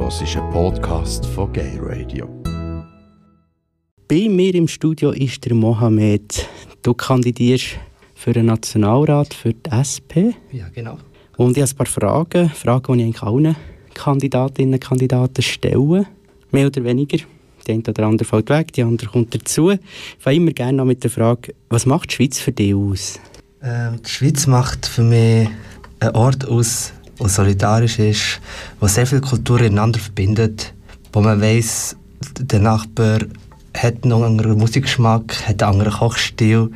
hörst einen Podcast von Gay Radio. Bei mir im Studio ist der Mohamed. Du kandidierst für den Nationalrat für die SP. Ja, genau. Und ich habe ein paar Fragen, Fragen, die ich eigentlich allen Kandidatinnen und Kandidaten stelle. Mehr oder weniger. Die eine oder andere fällt weg, die andere kommt dazu. Ich fange immer gerne noch mit der Frage, was macht die Schweiz für dich aus? Ähm, die Schweiz macht für mich einen Ort aus, der solidarisch ist, wo sehr viele Kulturen ineinander verbindet, wo man weiß, der Nachbar hat noch einen anderen Musikgeschmack, hat einen anderen Kochstil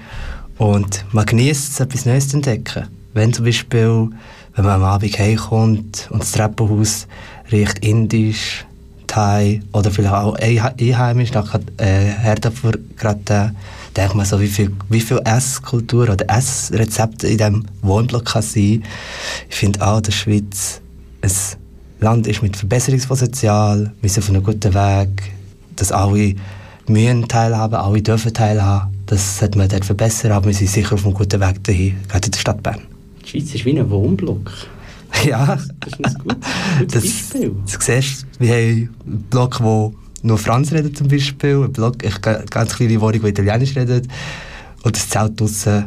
und man genießt es, etwas Neues zu entdecken. Wenn zum Beispiel, wenn man am Abend heimkommt und das Treppenhaus riecht indisch, Thai oder vielleicht auch einheimisch, nach äh, Herdöpfer gerade denkt man so, wie viel, wie viel Esskultur oder Essrezepte in diesem Wohnblock kann sein. Ich finde auch, dass die Schweiz ein Land ist mit Verbesserungspotenzial, wir sind auf einem guten Weg, dass alle müssen teilhaben, alle dürfen teilhaben. Das sollte man dort verbessern, aber wir sind sicher auf einem guten Weg dahin, gerade in der Stadt Bern. Die Schweiz ist wie ein Wohnblock. Ja. Das ist ein gutes, Das, Beispiel. du siehst, wir haben einen Block, wo nur Franz redet zum Beispiel, ein Block, ich eine ganz kleine Wohnung, die Italienisch redet und das Zelt draussen,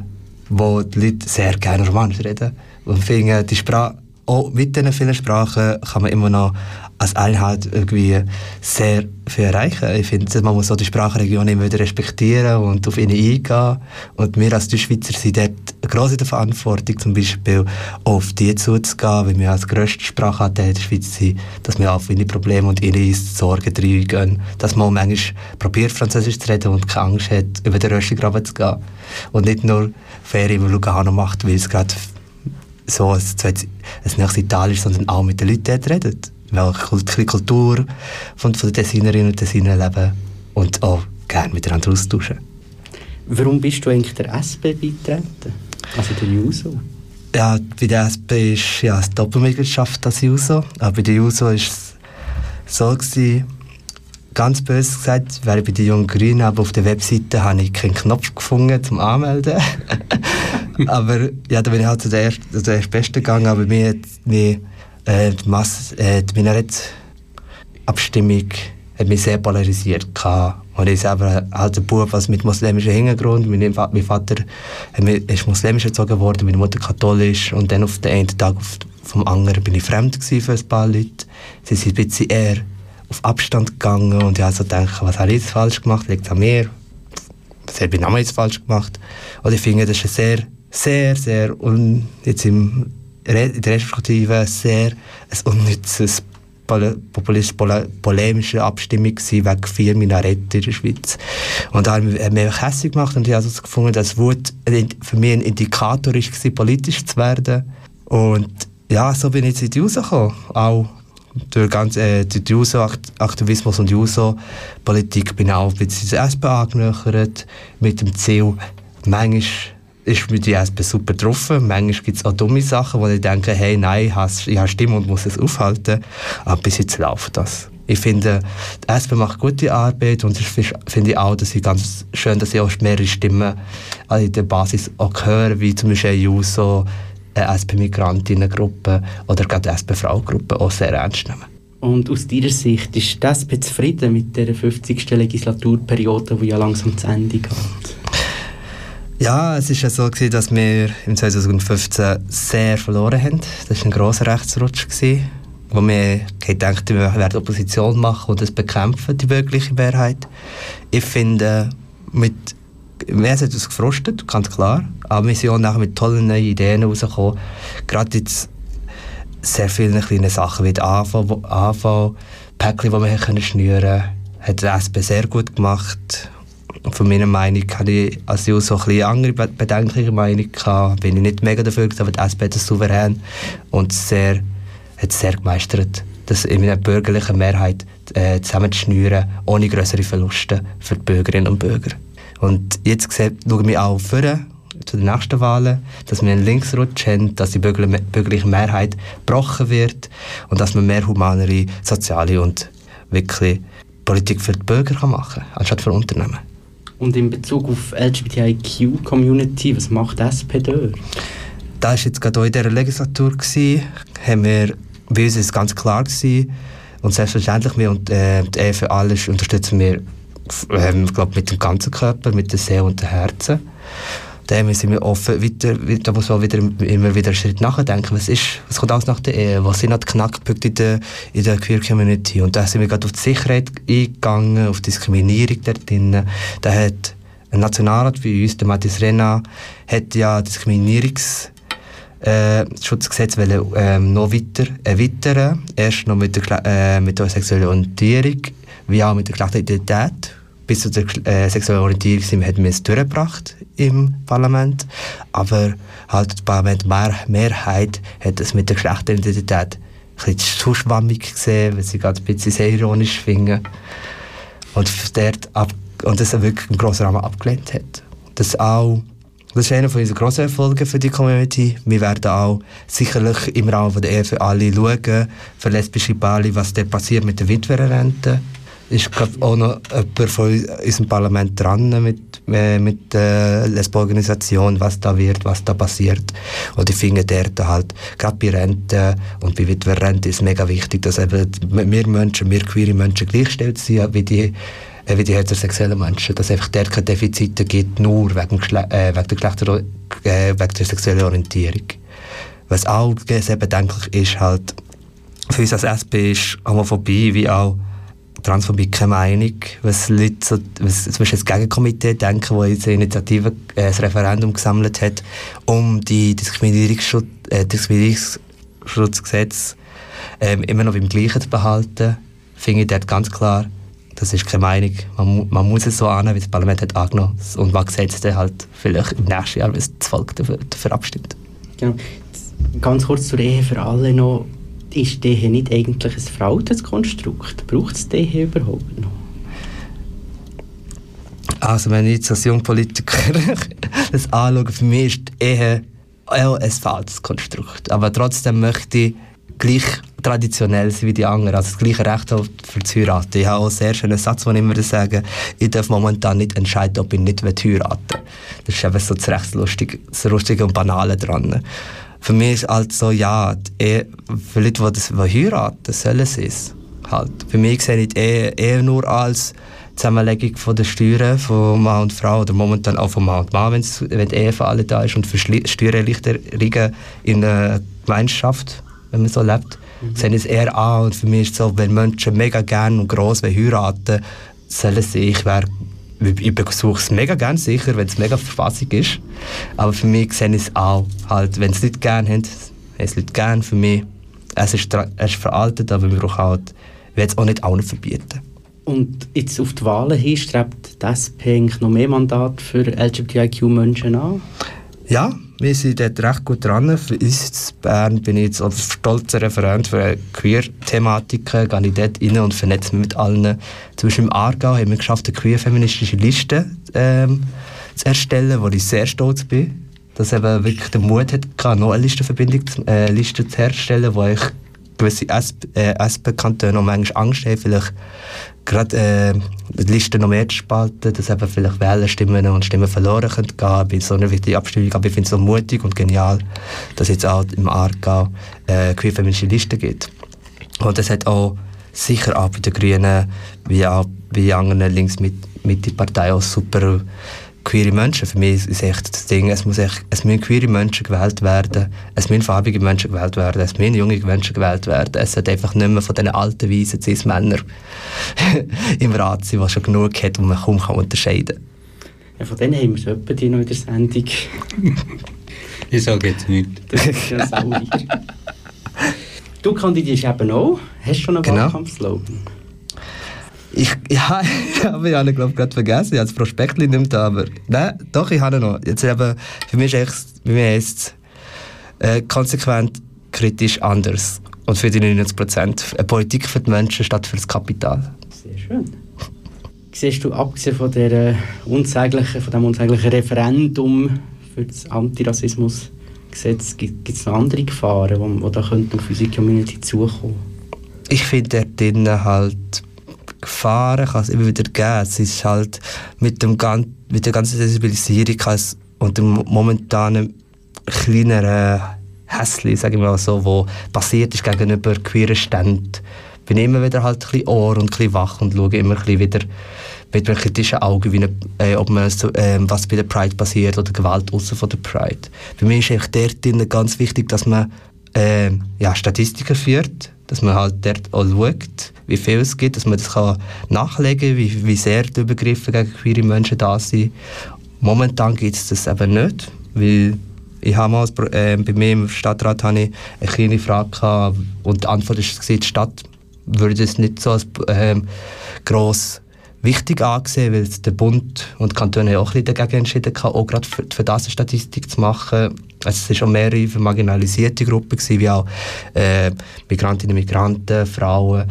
wo die Leute sehr gerne Romanisch reden. Und finden, die Sprache, auch mit diesen vielen Sprachen kann man immer noch als Einheit irgendwie sehr viel erreichen. Ich finde, man muss auch die Sprachregion immer wieder respektieren und auf ihnen eingehen. Und wir als Deutschschweizer sind dort gross in der Verantwortung, zum Beispiel auf die zuzugehen, weil wir als grösste Sprachanteil der Schweiz sind, dass wir auf ihre Probleme und ihre Sorgen reingehen. Dass man manchmal probiert, Französisch zu reden und keine Angst hat, über den Röstigraben zu gehen. Und nicht nur Ferien in Lugano macht, weil es gerade so ein, ein nächstes Italien ist, sondern auch mit den Leuten dort redet. Weil die Kultur von, von den Designerinnen und Designern leben und auch gerne miteinander austauschen. Warum bist du eigentlich der SP beitreten? Also der JUSO? Ja, bei der SP ist ja die Doppelmitgliedschaft das JUSO. Aber bei der JUSO war es so, gewesen, ganz böse gesagt, wäre bei den Jungen Grünen, aber auf der Webseite habe ich keinen Knopf gefunden zum Anmelden. aber ja, da bin ich halt zu der, ersten, zu der Besten gegangen, aber mir hat mir, äh, die, Masse, äh, die Minarett-Abstimmung hat mich sehr polarisiert gehabt. Und ich selber halt ein Bub also mit muslimischem Hintergrund. Mein, mein Vater ist muslimisch erzogen worden, meine Mutter katholisch. Und dann auf den einen Tag auf, vom anderen bin ich fremd für ein paar Leute. Sie sind ein bisschen eher auf Abstand gegangen und ich habe so gedacht, was habe ich jetzt falsch gemacht? Liegt es an mir? Was habe ich jetzt falsch gemacht? Und ich finde, das ist sehr, sehr, sehr, un, jetzt im, Respektive sehr ein unnützes populistisch polemische Abstimmung gewesen, wegen vier Minaretten in der Schweiz. Und da hat mich hässlich gemacht und ich habe also gefunden, dass Wut für mich ein Indikator war, politisch zu werden. Und ja, so bin ich jetzt in die rausgekommen. Auch durch, ganz, äh, den Juso-Aktivismus und Juso-Politik bin ich auch ein bisschen der SP angenöchert, mit dem Ziel, manchmal ist mir die SP super getroffen, manchmal gibt es auch dumme Sachen, wo ich denke, hey, nein, ich habe Stimme und muss es aufhalten, aber bis jetzt läuft das. Ich finde, die SP macht gute Arbeit und ich finde auch, dass ich ganz schön, dass ich auch mehrere Stimmen in der Basis auch höre, wie zum Beispiel Juso, eine SP-Migrantinnengruppe oder gerade eine SP-Fraugruppe auch sehr ernst nehmen. Und aus deiner Sicht ist die SP zufrieden mit der 50. Legislaturperiode, die ja langsam zu Ende geht? Ja, es war ja so, gewesen, dass wir im 2015 sehr verloren haben. Das war ein grosser Rechtsrutsch, gewesen, wo wir gedacht wir werden Opposition machen und das bekämpfen, die bürgerliche Mehrheit. Ich finde, mit wir hat uns gefrustet, ganz klar. Aber wir sind auch nachher mit tollen neuen Ideen rausgekommen. Gerade jetzt sehr viele kleine Sachen wie die AV, Päckchen, die wir schnüren können, hat die SP sehr gut gemacht. Von meiner Meinung hatte ich als Jus so eine andere bedenkliche Meinung. Gehabt. Bin ich nicht mega dafür, aber die SP hat das souverän und sehr, hat es sehr gemeistert, das in einer bürgerlichen Mehrheit äh, zusammenzuschnüren, ohne größere Verluste für die Bürgerinnen und Bürger. Und jetzt schauen wir auch vorne zu den nächsten Wahlen, dass wir einen Linksrutsch haben, dass die bürgerliche Mehrheit gebrochen wird und dass man mehr humanere, soziale und wirklich Politik für die Bürger machen kann, anstatt für Unternehmen. Und in Bezug auf LGBTIQ-Community, was macht SP dort? Das war jetzt gerade auch in dieser Legislatur. Haben wir, bei uns ist ganz klar gewesen, Und selbstverständlich, wir und äh, die für alles unterstützen wir ähm, glaub, mit dem ganzen Körper, mit der Seele und dem Herzen. Dem sind wir offen, weiter, da muss man wieder, immer wieder einen Schritt nachdenken. Was, ist, was kommt alles nach der Ehe? Was sind die Knackpunkte in der, in der Queer Community? Und da sind wir gerade auf die Sicherheit eingegangen, auf die Diskriminierung dort drin. Da hat ein Nationalrat wie uns, der Matthias Renna, hat ja Diskriminierungs äh, Schutzgesetz wollen, ähm, noch weiter erweitern. Erst noch mit der, äh, mit der sexuellen Orientierung, wie auch mit der Geschlechteridentität. Bis zu der äh, sexuellen Orientierung sind haben wir es durchgebracht im Parlament. Aber halt die Parlamentmehrheit hat es mit der Geschlechteridentität ein bisschen zu schwammig gesehen, weil sie gerade ein bisschen sehr ironisch finden. Und, dort ab, und das wirklich im grossen Rahmen abgelehnt hat. Das auch das ist einer von unseren grossen Erfolgen für die Community. Wir werden auch sicherlich im Rahmen der Ehe für alle schauen, für lesbische Paare, was da passiert mit der Witwerrente. Ist glaub, auch noch jemand von unserem Parlament dran mit, äh, mit der Lesbo-Organisation, was da wird, was da passiert. Und ich finde dort halt, gerade bei Rente und bei Witwerrente ist es mega wichtig, dass eben wir Menschen, wir queere Menschen gleichgestellt sind, wie die äh, wie die heterosexuellen Menschen, dass es einfach dort keine Defizite gibt, nur wegen, äh, wegen, der Geschlechter, äh, wegen der sexuellen Orientierung. Was auch sehr bedenklich ist, halt, für uns als SP ist Homophobie wie auch Transphobie keine Meinung. Was Leute so, was, zum Beispiel das Gegenkomitee denken, das jetzt eine Initiative, äh, ein Referendum gesammelt hat, um die Diskriminierungsschutz, äh, Diskriminierungsschutzgesetz ähm, immer noch beim Gleichen zu behalten, finde ich dort ganz klar, das ist keine Meinung. Man, man muss es so annehmen, wie das Parlament hat angenommen. Und man sieht dann halt vielleicht im nächsten Jahr, wenn das Volk dafür, dafür abstimmt. Genau. Ganz kurz zur Ehe für alle noch. Ist Ehe nicht eigentlich ein veraltetes Konstrukt? Braucht es Ehe überhaupt noch? Also wenn ich jetzt als Jungpolitiker das anschaue, für mich ist Ehe auch ein falsches Konstrukt. Aber trotzdem möchte ich gleich traditionell sein wie die anderen, also das gleiche Recht für zu heiraten. Ich habe auch einen sehr schönen Satz, den ich immer sage, ich darf momentan nicht entscheiden, ob ich nicht heiraten will. Das ist eben so das recht das lustige und Banale dran. Für mich ist halt so, ja, Ehe, für Leute, die das heiraten, sollen sie es. Halt. Für mich sehe ich die Ehe eher nur als Zusammenlegung von der Steuern von Mann und Frau oder momentan auch von Mann und Mann, wenn die Ehe für alle da ist und für Steuererleichterungen in einer Gemeinschaft wenn man so lebt, mhm. sehen es eher an. Und für mich ist es so, wenn Menschen mega gerne und gross heiraten sollen sie, ich wäre ich besuche es mega gerne sicher, wenn es mega Verfassung ist. Aber für mich sehen es auch, halt, wenn es Leute gerne haben, haben es Leute gerne. Für mich, es ist, es ist veraltet, aber wir brauchen halt, ich will es auch nicht allen verbieten. Und jetzt auf die Wahlen hin strebt die SP noch mehr Mandate für LGBTIQ-Menschen an? Ja, wir sind dort recht gut dran. Für uns in Bern bin ich jetzt als stolzer Referent für Queer-Thematiken, gehe ich dort rein und vernetze mich mit allen. Zum Beispiel im Aargau haben wir geschafft, eine queer-feministische Liste ähm, zu erstellen, wo ich sehr stolz bin. Dass eben wirklich der Mut hatte, noch eine Listenverbindung, äh, Liste zu herstellen, wo ich gewisse SP-Kantone äh, manchmal Angst haben, vielleicht gerade äh, die Liste noch mehr zu spalten, dass eben vielleicht Wählerstimmen und Stimmen verloren können gehen bei so einer wichtigen Abstimmung. Aber ich finde es so mutig und genial, dass jetzt auch im Aargau äh, queer-feministische Liste gibt. Und das hat auch sicher auch bei den Grünen, wie auch bei anderen Links-Mitte-Parteien auch super queere Menschen. Für mich ist echt das Ding, es, muss echt, es müssen queere Menschen gewählt werden, es müssen farbige Menschen gewählt werden, es müssen junge Menschen gewählt werden. Es sollte einfach nicht mehr von diesen alten, weisen Cis-Männern im Rat sein, die schon genug hat und man kaum kann unterscheiden kann. Ja, von denen haben wir so etwa die noch in der Sendung. ich sage jetzt nichts. Das ist ja sauer. du kandidierst eben auch. Hast du schon einen genau. Wahlkampfslogan? Ich, ja, ich habe ihn, glaube gerade vergessen. Ich habe das Prospekt nicht da, aber nein, doch, ich habe ihn noch. Jetzt eben, für mich ist es äh, konsequent kritisch anders. Und für die 99 Prozent. Eine Politik für die Menschen statt für das Kapital. Sehr schön. Siehst du, abgesehen von, der unsäglichen, von dem unsäglichen Referendum für das Antirassismusgesetz, gibt es noch andere Gefahren, die da auf unsere Community zukommen? Ich finde dort drinnen halt Gefahren kann es immer wieder geben. Es ist halt mit, dem, mit der ganzen Sensibilisierung und dem momentanen kleineren Hässli, sage ich mal so, wo passiert ist gegenüber queeren Ständen, bin immer wieder halt ein bisschen Ohr und ein bisschen wach und schaue immer ein bisschen wieder mit einem kritischen Auge, wie äh, ob man so, äh, was bei der Pride passiert oder Gewalt außer von der Pride. Für mich ist eigentlich dort ganz wichtig, dass man äh, ja, Statistiken führt, dass man halt dort auch schaut, wie viel es gibt, dass man das kann nachlegen kann, wie, wie sehr die Übergriffe gegen queere Menschen da sind. Momentan gibt es das eben nicht, weil ich habe mal, äh, bei mir im Stadtrat habe ich eine kleine Frage gehabt, und die Antwort ist, die Stadt würde es nicht so als ähm, gross wichtig angesehen, weil der Bund und die Kantone haben auch ein bisschen dagegen entschieden, auch gerade für, für eine Statistik zu machen. Also es waren schon mehrere marginalisierte Gruppen, gewesen, wie auch äh, Migrantinnen und Migranten, Frauen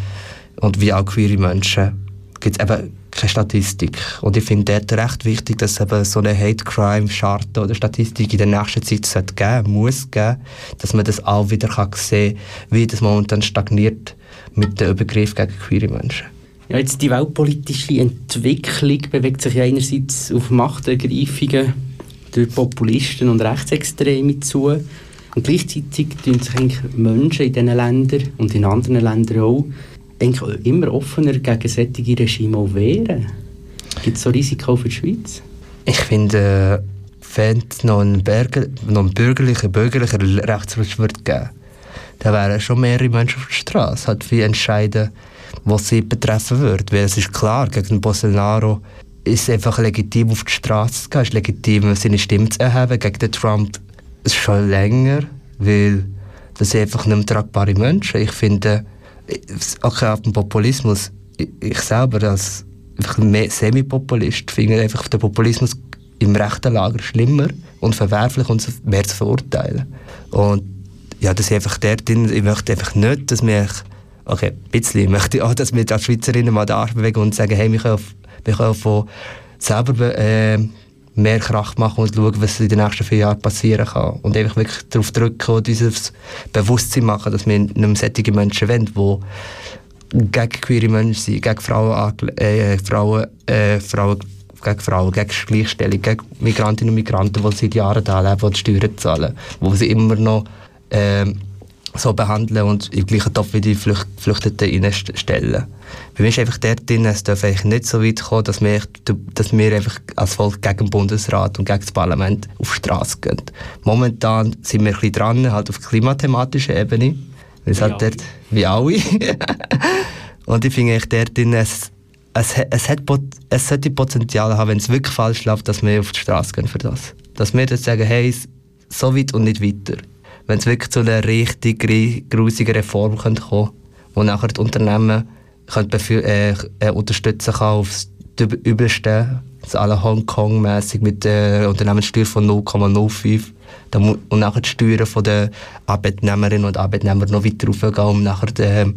und wie auch queere Menschen. gibt es eben keine Statistik. Und ich finde dort recht wichtig, dass es so eine Hate-Crime-Charte oder Statistik in der nächsten Zeit sollte geben, muss geben, dass man das auch wieder kann sehen kann, wie das momentan stagniert mit dem Übergriff gegen queere Menschen. Ja, jetzt die weltpolitische Entwicklung bewegt sich einerseits auf Machtergreifungen durch Populisten und Rechtsextreme zu. Und gleichzeitig tun sich eigentlich Menschen in diesen Ländern und in anderen Ländern auch eigentlich immer offener gegen solche Regime wehren. Gibt es so Risiko für die Schweiz? Ich finde, wenn es noch einen, bürgerlichen, bürgerlichen Rechtsschutz würde geben dann wären schon mehrere Menschen auf der Straße, halt wie entscheiden, was sie betreffen würde. Weil es ist klar, gegen Bolsonaro ist einfach legitim, auf die Straße zu gehen, es ist legitim, seine Stimme zu erheben. Gegen den Trump ist schon länger, weil das sind einfach nicht mehr tragbare Menschen. Ich finde, okay, auf dem Populismus, ich, selber als Semi-Populist finde einfach den Populismus im rechten Lager schlimmer und verwerflich und mehr zu verurteilen. Und ja, das ist einfach der drin, ich möchte einfach nicht, dass wir okay, ein bisschen möchte ich auch, dass wir als Schweizerinnen mal Arsch bewegen und sagen, hey, wir können, auf, wir können von selber äh, mehr Kraft machen und schauen, was in den nächsten vier Jahren passieren kann. Und einfach wirklich darauf drücken und dieses Bewusstsein machen, dass wir nicht mehr solche Menschen wollen, die gegen queere Menschen sind, gegen Frauen, äh, Frauen, äh, Frauen gegen Frauen, gegen Gleichstellung, gegen Migrantinnen und Migranten, die seit Jahren da leben und Steuern zahlen, wo sie immer noch äh, so behandeln und im gleichen Topf wie die Flücht Geflüchteten reinstellen. Bei mir ist einfach dort drin, es darf eigentlich nicht so weit kommen, dass wir, dass wir einfach als Volk gegen den Bundesrat und gegen das Parlament auf die Straße gehen. Momentan sind wir ein bisschen dran, halt auf klimathematischer Ebene. Weil halt dort, wie alle. und ich finde dort drin, es, es, es, hat, es sollte Potenzial haben, wenn es wirklich falsch läuft, dass wir auf die Straße gehen für das. Dass wir dann sagen, hey, so weit und nicht weiter wenn es wirklich zu einer richtig grusigen Reform kommen könnte, wo nachher die Unternehmen äh, äh, unterstützen kann aufs Übelste, das alle Hongkong-mässig mit der Unternehmenssteuer von 0,05 und nachher die Steuern der Arbeitnehmerinnen und Arbeitnehmer noch weiter raufgehen, um nachher den,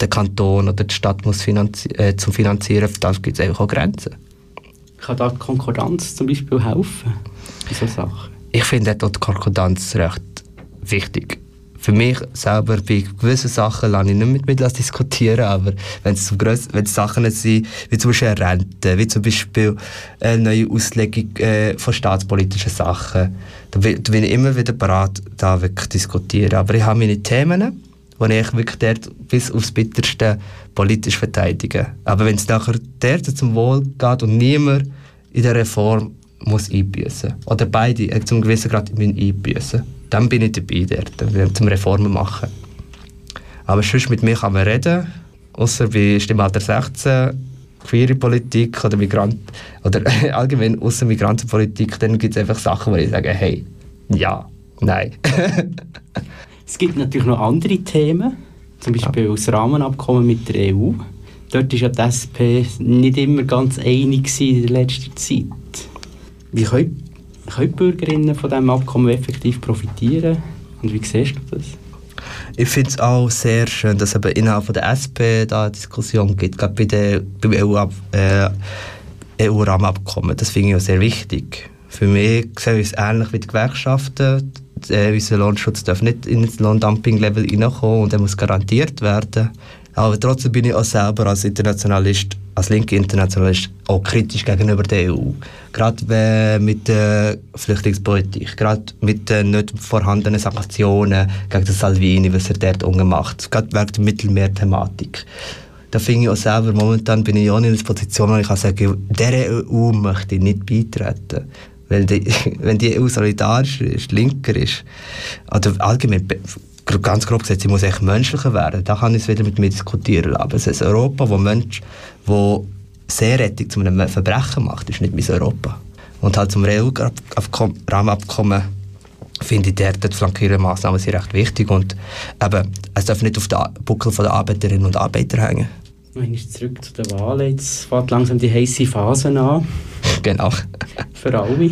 den Kanton oder die Stadt muss finanzi äh, zum Finanzieren, da gibt es einfach auch Grenzen. Kann da die Konkordanz zum Beispiel helfen solchen Sachen? Ich finde dort die Konkordanz recht wichtig. Für mich selber bei gewissen Sachen lasse ich nicht mit mir diskutieren, aber wenn es, wenn es Sachen sind, wie zum Beispiel Rente, wie zum Beispiel eine neue Auslegung äh, von staatspolitischen Sachen, da bin, ich immer wieder bereit, da wirklich diskutieren. Aber ich habe meine Themen, die ich wirklich dort bis aufs Bitterste politisch verteidige. Aber wenn es nachher dort zum Wohl geht und niemand in der Reform muss einbüßen oder beide äh, zum gewissen Grad einbüßen dann bin ich dabei dort, zum Reformen machen. Aber sonst mit mir kann man reden, außer bei Stimmalter 16, queere Politik oder Migrant oder allgemein außer Migrantenpolitik, dann gibt es einfach Sachen, wo ich sage, hey, ja, nein. es gibt natürlich noch andere Themen, zum Beispiel ja. das Rahmenabkommen mit der EU. Dort war ja die SP nicht immer ganz einig in der letzten Zeit. Wie können können Bürgerinnen von diesem Abkommen effektiv profitieren? Und wie siehst du das? Ich finde es auch sehr schön, dass es innerhalb der SP da eine Diskussion gibt, gerade bei der, beim EU-Rahmenabkommen. EU das finde ich auch sehr wichtig. Für mich sehe ich es ähnlich wie die Gewerkschaften. Äh, unser Lohnschutz darf nicht ins Lohndumping-Level reinkommen und er muss garantiert werden. Aber trotzdem bin ich auch selber als Internationalist, als linker Internationalist, auch kritisch gegenüber der EU. Gerade mit der Flüchtlingspolitik, gerade mit den nicht vorhandenen Sanktionen gegen Salvini, was er dort unten macht. Gerade wegen der Mittelmeer-Thematik. Da finde ich auch selber, momentan bin ich auch in einer Position, wo ich kann sagen, der EU möchte ich nicht beitreten. Weil die, wenn die EU solidarisch ist, linker ist, oder allgemein ganz grob gesagt, sie muss echt menschlicher werden. Da kann ich es wieder mit mir diskutieren. Aber es ist Europa, wo Mensch, wo Seerettung zu einem Verbrechen macht, ist nicht mein Europa. Und halt zum EU-Rahmenabkommen finde ich, dort die flankierenden Massnahmen sind recht wichtig und eben, es darf nicht auf den Buckel der Arbeiterinnen und Arbeiter hängen. Wenn ich zurück zu den Wahlen, jetzt fängt langsam die heiße Phase an. Genau. Für alle.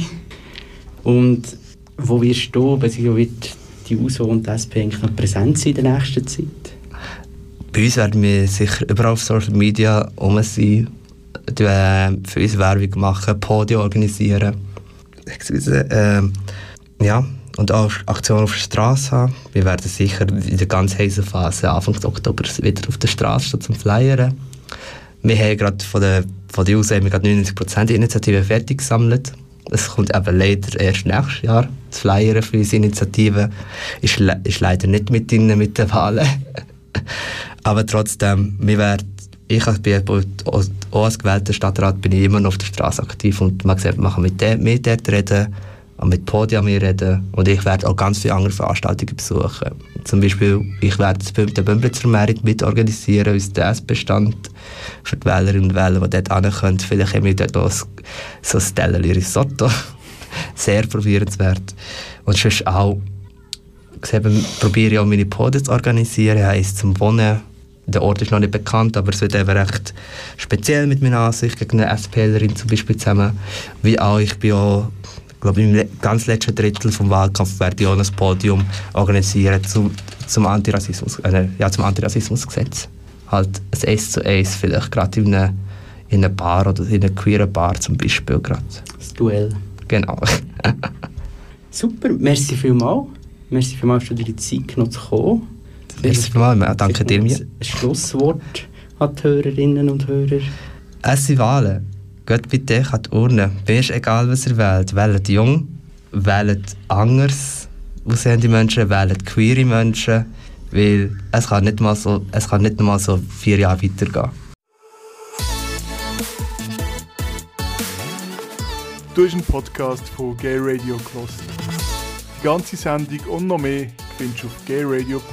Und wo wirst du, beziehungsweise wird die USO und die SP eigentlich präsent sein in der nächsten Zeit? Bei uns werden wir sicher überall auf Social Media um sein, äh, für uns Werbung machen, Podien organisieren. Äh, ja, und auch Aktionen auf der Straße haben. Wir werden sicher in der ganz heißen Phase Anfang Oktober wieder auf der Straße stehen zum Flyern. Wir haben gerade von der, von der USO 99% Initiative fertig gesammelt. Es kommt eben leider erst nächstes Jahr. Das Flyern für unsere Initiative ist, le ist leider nicht mit drin mit den Wahlen. Aber trotzdem, wir werden, ich bin auch als gewählter Stadtrat bin ich immer noch auf der Straße aktiv und man sieht, man kann mit dem, mit dort reden, mit Podium reden und ich werde auch ganz viele andere Veranstaltungen besuchen. Zum Beispiel, ich werde den Bümblitzer Merit mitorganisieren, unser DS-Bestand für die Wählerinnen und Wähler, die dort hinkommen. Vielleicht haben wir dort auch so ein Stelleli Risotto. Sehr probierenswert. Und sonst auch, eben, probiere ich auch meine Podien zu organisieren, heisst zum Wohnen. Der Ort ist noch nicht bekannt, aber es wird eben recht speziell mit meiner Ansicht gegen eine SPLerin zum Beispiel zusammen. Wie auch, ich bin auch ich glaube, im ganz letzten Drittel vom Wahlkampf werde ich auch ein Podium organisieren zum, zum, Antirassismus, äh, ja, zum Antirassismusgesetz. Halt ein S zu S, vielleicht gerade in einer, in einer Bar oder in einer queeren Bar zum Beispiel. Grad. Das Duell. Genau. Super, merci vielmals. Merci vielmals, dass du dir die Zeit genommen zu kommen. Merci vielmals, danke dir. Ein Schlusswort an die Hörerinnen und Hörer. Es sind Wahlen. Geht bitte an die Urne. Mir ist egal, was ihr wählt. Wählt jung, wählt anders aussehende Menschen, wählt queere Menschen, weil es kann nicht mal so, es kann nicht mal so vier Jahre weitergehen. Du hast einen Podcast von Gay Radio gehört. Die ganze Sendung und noch mehr findest du auf gayradio.lgbt.